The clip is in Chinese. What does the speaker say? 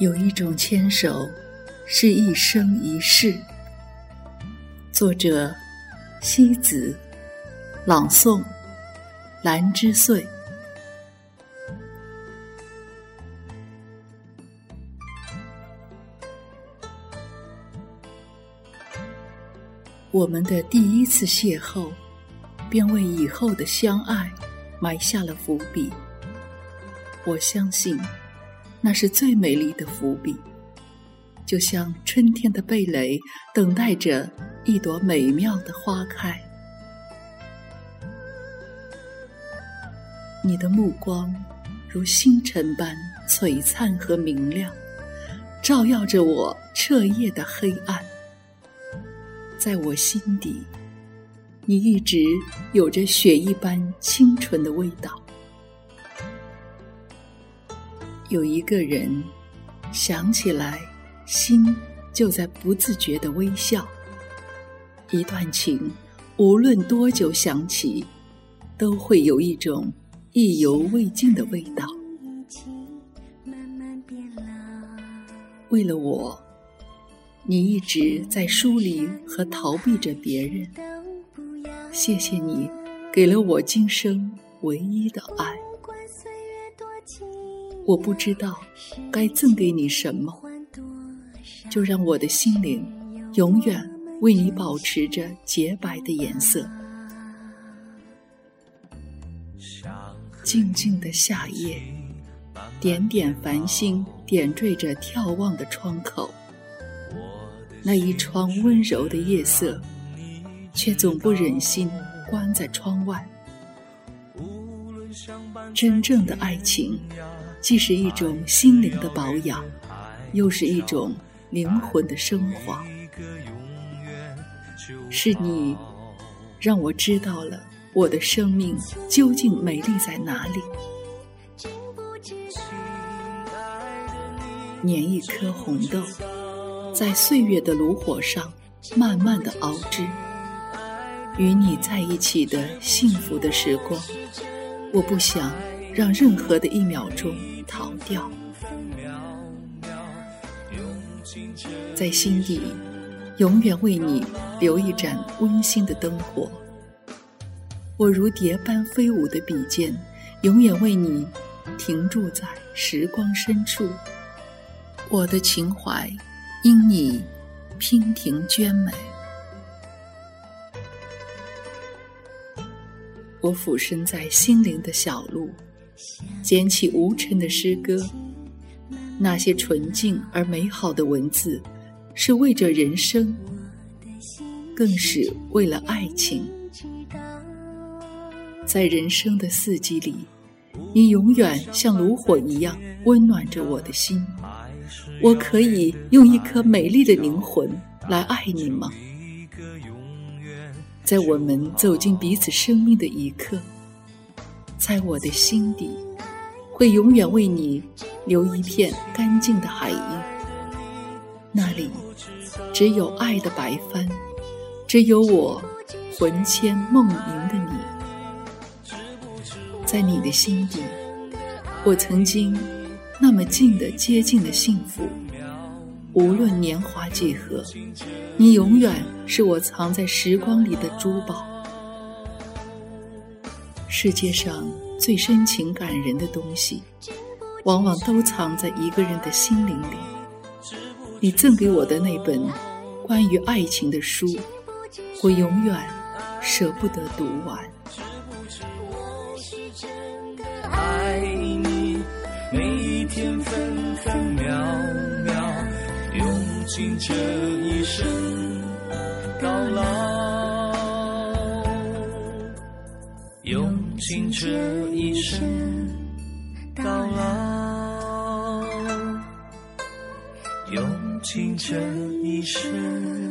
有一种牵手，是一生一世。作者：西子，朗诵：兰之岁。我们的第一次邂逅，便为以后的相爱埋下了伏笔。我相信。那是最美丽的伏笔，就像春天的蓓蕾，等待着一朵美妙的花开。你的目光如星辰般璀璨和明亮，照耀着我彻夜的黑暗。在我心底，你一直有着雪一般清纯的味道。有一个人想起来，心就在不自觉的微笑。一段情，无论多久想起，都会有一种意犹未尽的味道。为了我，你一直在疏离和逃避着别人。谢谢你，给了我今生唯一的爱。我不知道该赠给你什么，就让我的心灵永远为你保持着洁白的颜色。静静的夏夜，点点繁星点缀着眺望的窗口，那一窗温柔的夜色，却总不忍心关在窗外。真正的爱情。既是一种心灵的保养，又是一种灵魂的升华。是你让我知道了我的生命究竟美丽在哪里。捻一颗红豆，在岁月的炉火上慢慢的熬制。与你在一起的幸福的时光，我不想。让任何的一秒钟逃掉，在心底永远为你留一盏温馨的灯火。我如蝶般飞舞的笔尖，永远为你停驻在时光深处。我的情怀因你娉婷娟美。我俯身在心灵的小路。捡起无尘的诗歌，那些纯净而美好的文字，是为着人生，更是为了爱情。在人生的四季里，你永远像炉火一样温暖着我的心。我可以用一颗美丽的灵魂来爱你吗？在我们走进彼此生命的一刻。在我的心底，会永远为你留一片干净的海印。那里只有爱的白帆，只有我魂牵梦萦的你。在你的心底，我曾经那么近的接近了幸福。无论年华几何，你永远是我藏在时光里的珠宝。世界上最深情感人的东西，往往都藏在一个人的心灵里。你赠给我的那本关于爱情的书，我永远舍不得读完。爱你，每一天分分秒秒，用尽这一生尽这一生到老，用尽这一生。